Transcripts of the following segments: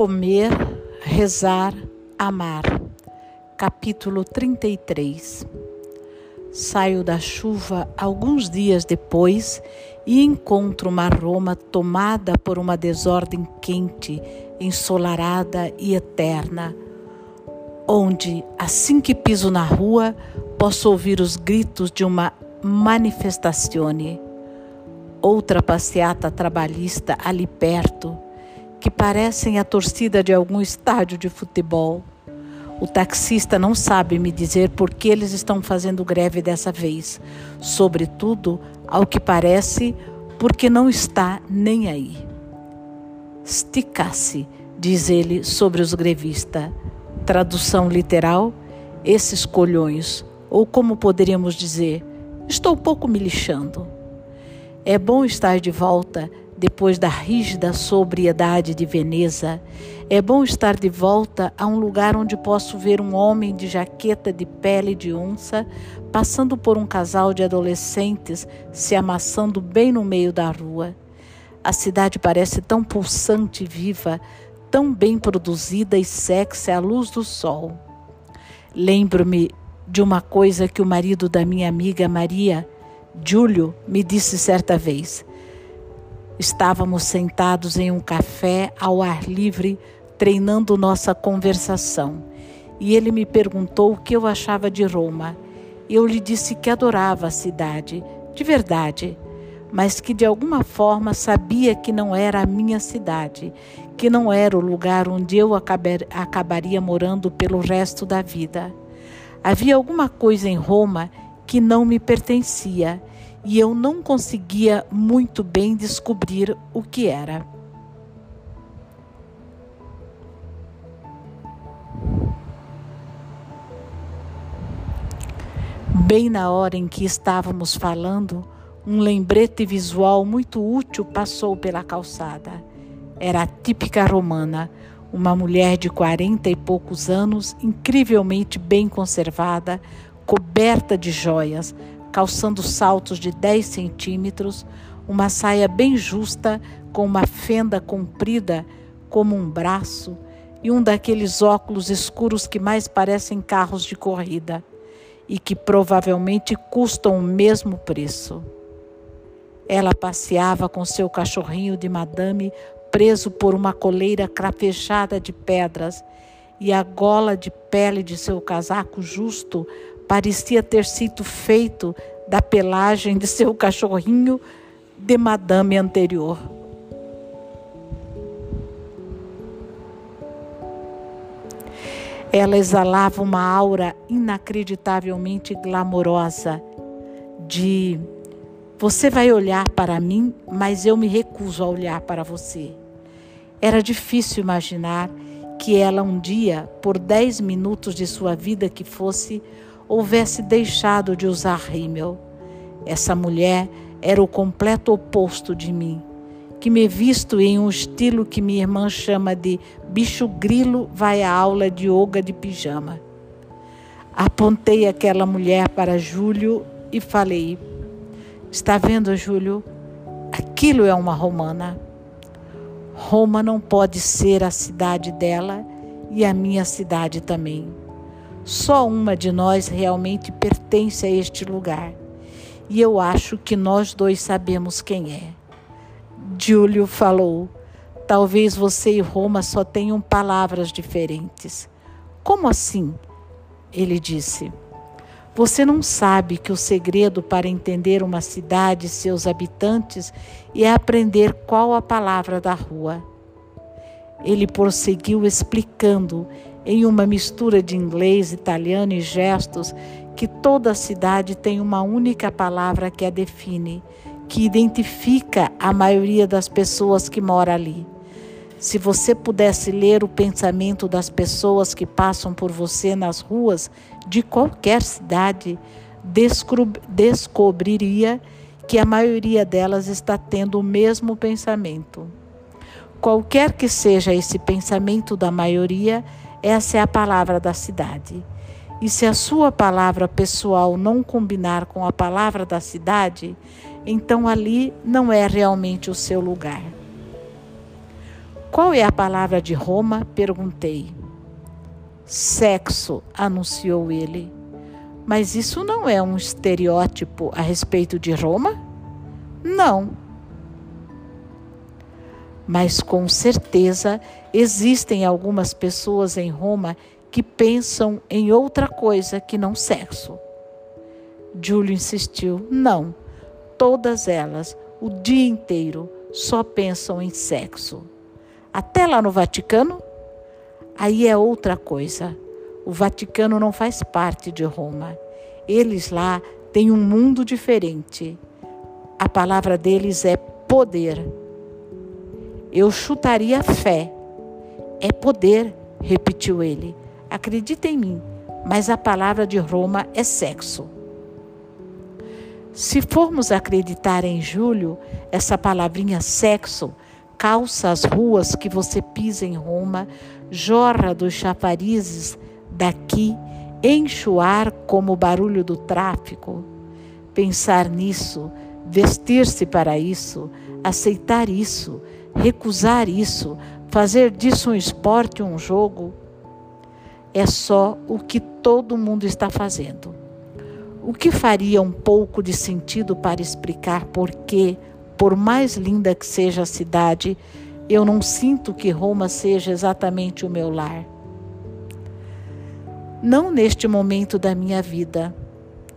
Comer, rezar, amar. Capítulo 33. Saio da chuva alguns dias depois e encontro uma Roma tomada por uma desordem quente, ensolarada e eterna, onde, assim que piso na rua, posso ouvir os gritos de uma manifestazione. Outra passeata trabalhista ali perto que parecem a torcida de algum estádio de futebol. O taxista não sabe me dizer por que eles estão fazendo greve dessa vez, sobretudo, ao que parece, porque não está nem aí. Sticasse, diz ele sobre os grevistas. Tradução literal: esses colhões, ou como poderíamos dizer, estou pouco me lixando. É bom estar de volta depois da rígida sobriedade de Veneza, é bom estar de volta a um lugar onde posso ver um homem de jaqueta de pele de onça passando por um casal de adolescentes se amassando bem no meio da rua. A cidade parece tão pulsante e viva, tão bem produzida e sexy à luz do sol. Lembro-me de uma coisa que o marido da minha amiga Maria, Júlio, me disse certa vez. Estávamos sentados em um café ao ar livre, treinando nossa conversação. E ele me perguntou o que eu achava de Roma. Eu lhe disse que adorava a cidade, de verdade, mas que de alguma forma sabia que não era a minha cidade, que não era o lugar onde eu acabar, acabaria morando pelo resto da vida. Havia alguma coisa em Roma que não me pertencia e eu não conseguia muito bem descobrir o que era. Bem na hora em que estávamos falando, um lembrete visual muito útil passou pela calçada. Era a típica romana, uma mulher de quarenta e poucos anos, incrivelmente bem conservada, coberta de joias, calçando saltos de 10 centímetros, uma saia bem justa com uma fenda comprida como um braço e um daqueles óculos escuros que mais parecem carros de corrida e que provavelmente custam o mesmo preço. Ela passeava com seu cachorrinho de madame preso por uma coleira crafejada de pedras e a gola de pele de seu casaco justo parecia ter sido feito da pelagem de seu cachorrinho de madame anterior. Ela exalava uma aura inacreditavelmente glamourosa de você vai olhar para mim, mas eu me recuso a olhar para você. Era difícil imaginar que ela um dia, por dez minutos de sua vida que fosse, houvesse deixado de usar rímel. Essa mulher era o completo oposto de mim, que me visto em um estilo que minha irmã chama de bicho grilo vai à aula de yoga de pijama. Apontei aquela mulher para Júlio e falei: Está vendo, Júlio? Aquilo é uma romana. Roma não pode ser a cidade dela e a minha cidade também. Só uma de nós realmente pertence a este lugar. E eu acho que nós dois sabemos quem é. Júlio falou: Talvez você e Roma só tenham palavras diferentes. Como assim? Ele disse. Você não sabe que o segredo para entender uma cidade e seus habitantes é aprender qual a palavra da rua. Ele prosseguiu explicando em uma mistura de inglês, italiano e gestos, que toda a cidade tem uma única palavra que a define, que identifica a maioria das pessoas que mora ali. Se você pudesse ler o pensamento das pessoas que passam por você nas ruas de qualquer cidade, descobriria que a maioria delas está tendo o mesmo pensamento. Qualquer que seja esse pensamento da maioria, essa é a palavra da cidade. E se a sua palavra pessoal não combinar com a palavra da cidade, então ali não é realmente o seu lugar. Qual é a palavra de Roma? perguntei. Sexo, anunciou ele. Mas isso não é um estereótipo a respeito de Roma? Não. Mas com certeza existem algumas pessoas em Roma que pensam em outra coisa que não sexo. Júlio insistiu: não, todas elas, o dia inteiro, só pensam em sexo. Até lá no Vaticano? Aí é outra coisa. O Vaticano não faz parte de Roma. Eles lá têm um mundo diferente. A palavra deles é poder. Eu chutaria fé. É poder, repetiu ele. Acredita em mim, mas a palavra de Roma é sexo. Se formos acreditar em Júlio, essa palavrinha sexo calça as ruas que você pisa em Roma, jorra dos chafarizes daqui, enche o ar como o barulho do tráfico. Pensar nisso, vestir-se para isso, aceitar isso, recusar isso, fazer disso um esporte, um jogo, é só o que todo mundo está fazendo. O que faria um pouco de sentido para explicar por que por mais linda que seja a cidade, eu não sinto que Roma seja exatamente o meu lar. Não neste momento da minha vida,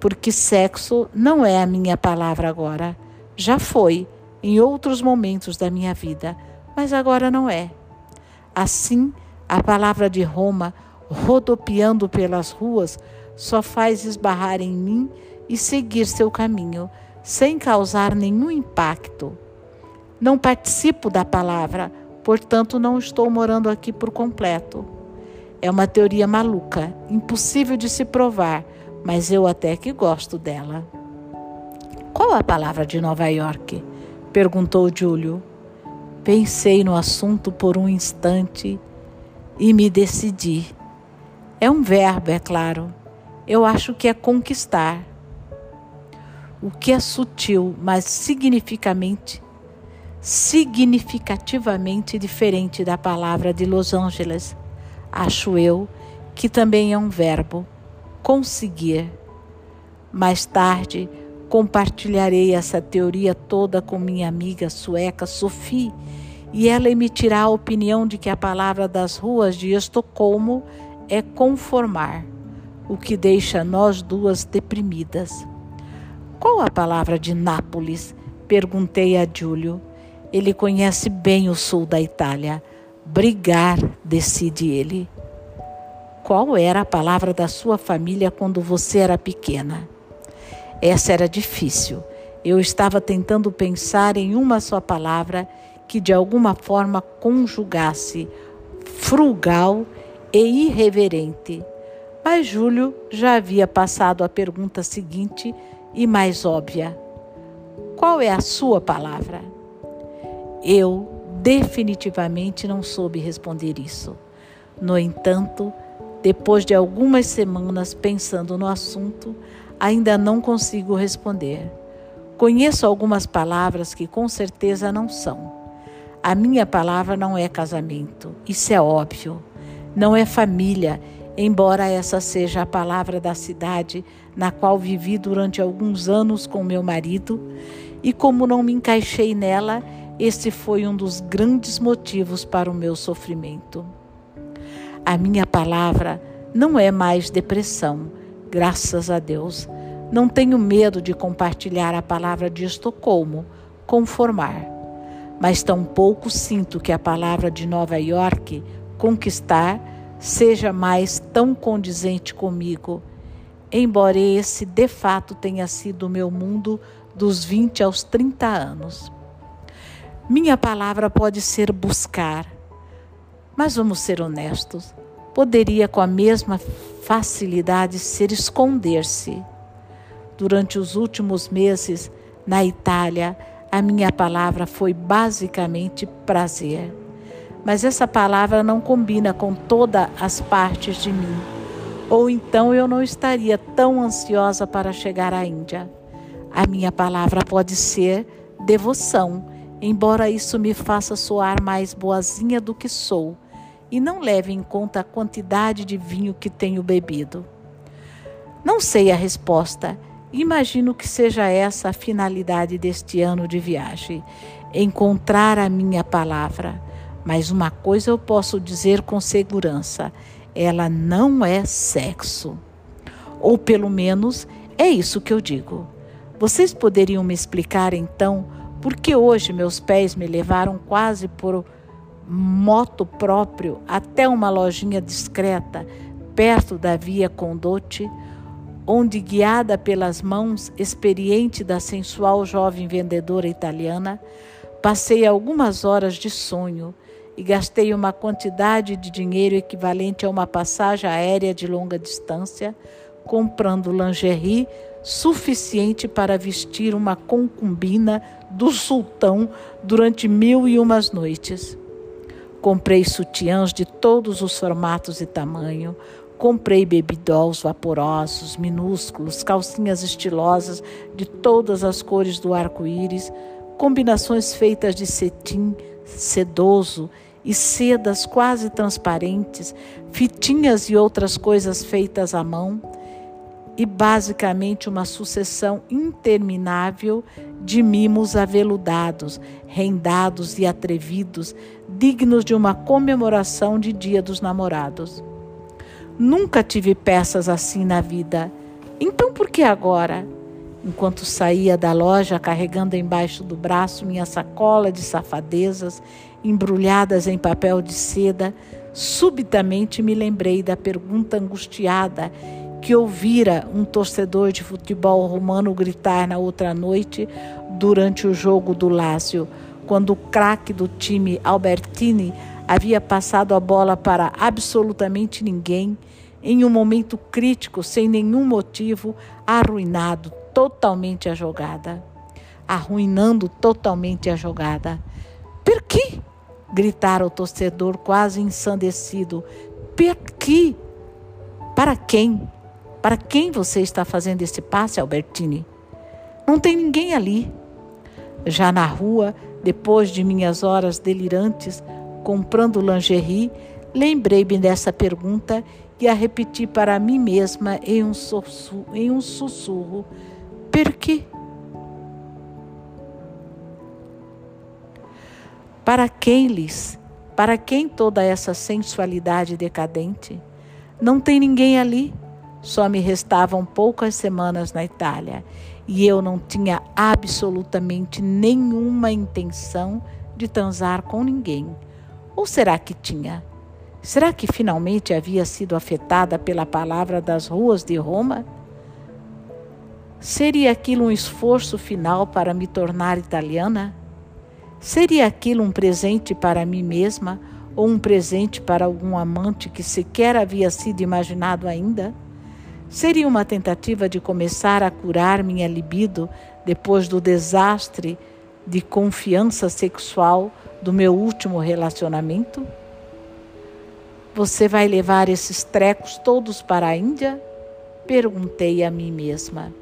porque sexo não é a minha palavra agora. Já foi em outros momentos da minha vida, mas agora não é. Assim, a palavra de Roma, rodopiando pelas ruas, só faz esbarrar em mim e seguir seu caminho sem causar nenhum impacto. Não participo da palavra, portanto não estou morando aqui por completo. É uma teoria maluca, impossível de se provar, mas eu até que gosto dela. Qual a palavra de Nova York? Perguntou Júlio. Pensei no assunto por um instante e me decidi. É um verbo, é claro. Eu acho que é conquistar o que é sutil, mas significativamente, significativamente diferente da palavra de Los Angeles, acho eu, que também é um verbo, conseguir. Mais tarde, compartilharei essa teoria toda com minha amiga sueca Sophie e ela emitirá a opinião de que a palavra das ruas de Estocolmo é conformar, o que deixa nós duas deprimidas. Qual a palavra de Nápoles? Perguntei a Júlio. Ele conhece bem o sul da Itália. Brigar, decide ele. Qual era a palavra da sua família quando você era pequena? Essa era difícil. Eu estava tentando pensar em uma só palavra que de alguma forma conjugasse frugal e irreverente. Mas Júlio já havia passado a pergunta seguinte e mais óbvia: qual é a sua palavra? Eu definitivamente não soube responder isso. No entanto, depois de algumas semanas pensando no assunto, ainda não consigo responder. Conheço algumas palavras que com certeza não são. A minha palavra não é casamento, isso é óbvio. Não é família, embora essa seja a palavra da cidade na qual vivi durante alguns anos com meu marido, e como não me encaixei nela, esse foi um dos grandes motivos para o meu sofrimento. A minha palavra não é mais depressão, graças a Deus. Não tenho medo de compartilhar a palavra de Estocolmo, conformar. Mas tampouco sinto que a palavra de Nova York, conquistar, seja mais tão condizente comigo, embora esse de fato tenha sido o meu mundo dos 20 aos 30 anos. Minha palavra pode ser buscar, mas vamos ser honestos, poderia com a mesma facilidade ser esconder-se. Durante os últimos meses na Itália, a minha palavra foi basicamente prazer mas essa palavra não combina com todas as partes de mim. Ou então eu não estaria tão ansiosa para chegar à Índia. A minha palavra pode ser devoção, embora isso me faça soar mais boazinha do que sou, e não leve em conta a quantidade de vinho que tenho bebido. Não sei a resposta. Imagino que seja essa a finalidade deste ano de viagem: encontrar a minha palavra. Mas uma coisa eu posso dizer com segurança: ela não é sexo. Ou pelo menos é isso que eu digo. Vocês poderiam me explicar então por que hoje meus pés me levaram quase por moto próprio até uma lojinha discreta perto da via Condote? onde, guiada pelas mãos experiente da sensual jovem vendedora italiana, passei algumas horas de sonho e gastei uma quantidade de dinheiro equivalente a uma passagem aérea de longa distância, comprando lingerie suficiente para vestir uma concubina do sultão durante mil e umas noites. Comprei sutiãs de todos os formatos e tamanho, Comprei babydols vaporosos, minúsculos, calcinhas estilosas de todas as cores do arco-íris, combinações feitas de cetim sedoso e sedas quase transparentes, fitinhas e outras coisas feitas à mão, e basicamente uma sucessão interminável de mimos aveludados, rendados e atrevidos, dignos de uma comemoração de Dia dos Namorados. Nunca tive peças assim na vida. Então por que agora? Enquanto saía da loja carregando embaixo do braço minha sacola de safadezas embrulhadas em papel de seda, subitamente me lembrei da pergunta angustiada que ouvira um torcedor de futebol romano gritar na outra noite durante o jogo do Lácio, quando o craque do time Albertini havia passado a bola para absolutamente ninguém, em um momento crítico, sem nenhum motivo, arruinado totalmente a jogada. Arruinando totalmente a jogada. Per quê? gritara o torcedor quase ensandecido. Per quê? Para quem? Para quem você está fazendo esse passe, Albertini? Não tem ninguém ali. Já na rua, depois de minhas horas delirantes, comprando lingerie, lembrei-me dessa pergunta e a repeti para mim mesma em um sussurro. Em um sussurro. Para quem lhes? Para quem toda essa sensualidade decadente? Não tem ninguém ali. Só me restavam poucas semanas na Itália e eu não tinha absolutamente nenhuma intenção de transar com ninguém. Ou será que tinha? Será que finalmente havia sido afetada pela palavra das ruas de Roma? Seria aquilo um esforço final para me tornar italiana? Seria aquilo um presente para mim mesma ou um presente para algum amante que sequer havia sido imaginado ainda? Seria uma tentativa de começar a curar minha libido depois do desastre de confiança sexual do meu último relacionamento? Você vai levar esses trecos todos para a Índia? Perguntei a mim mesma.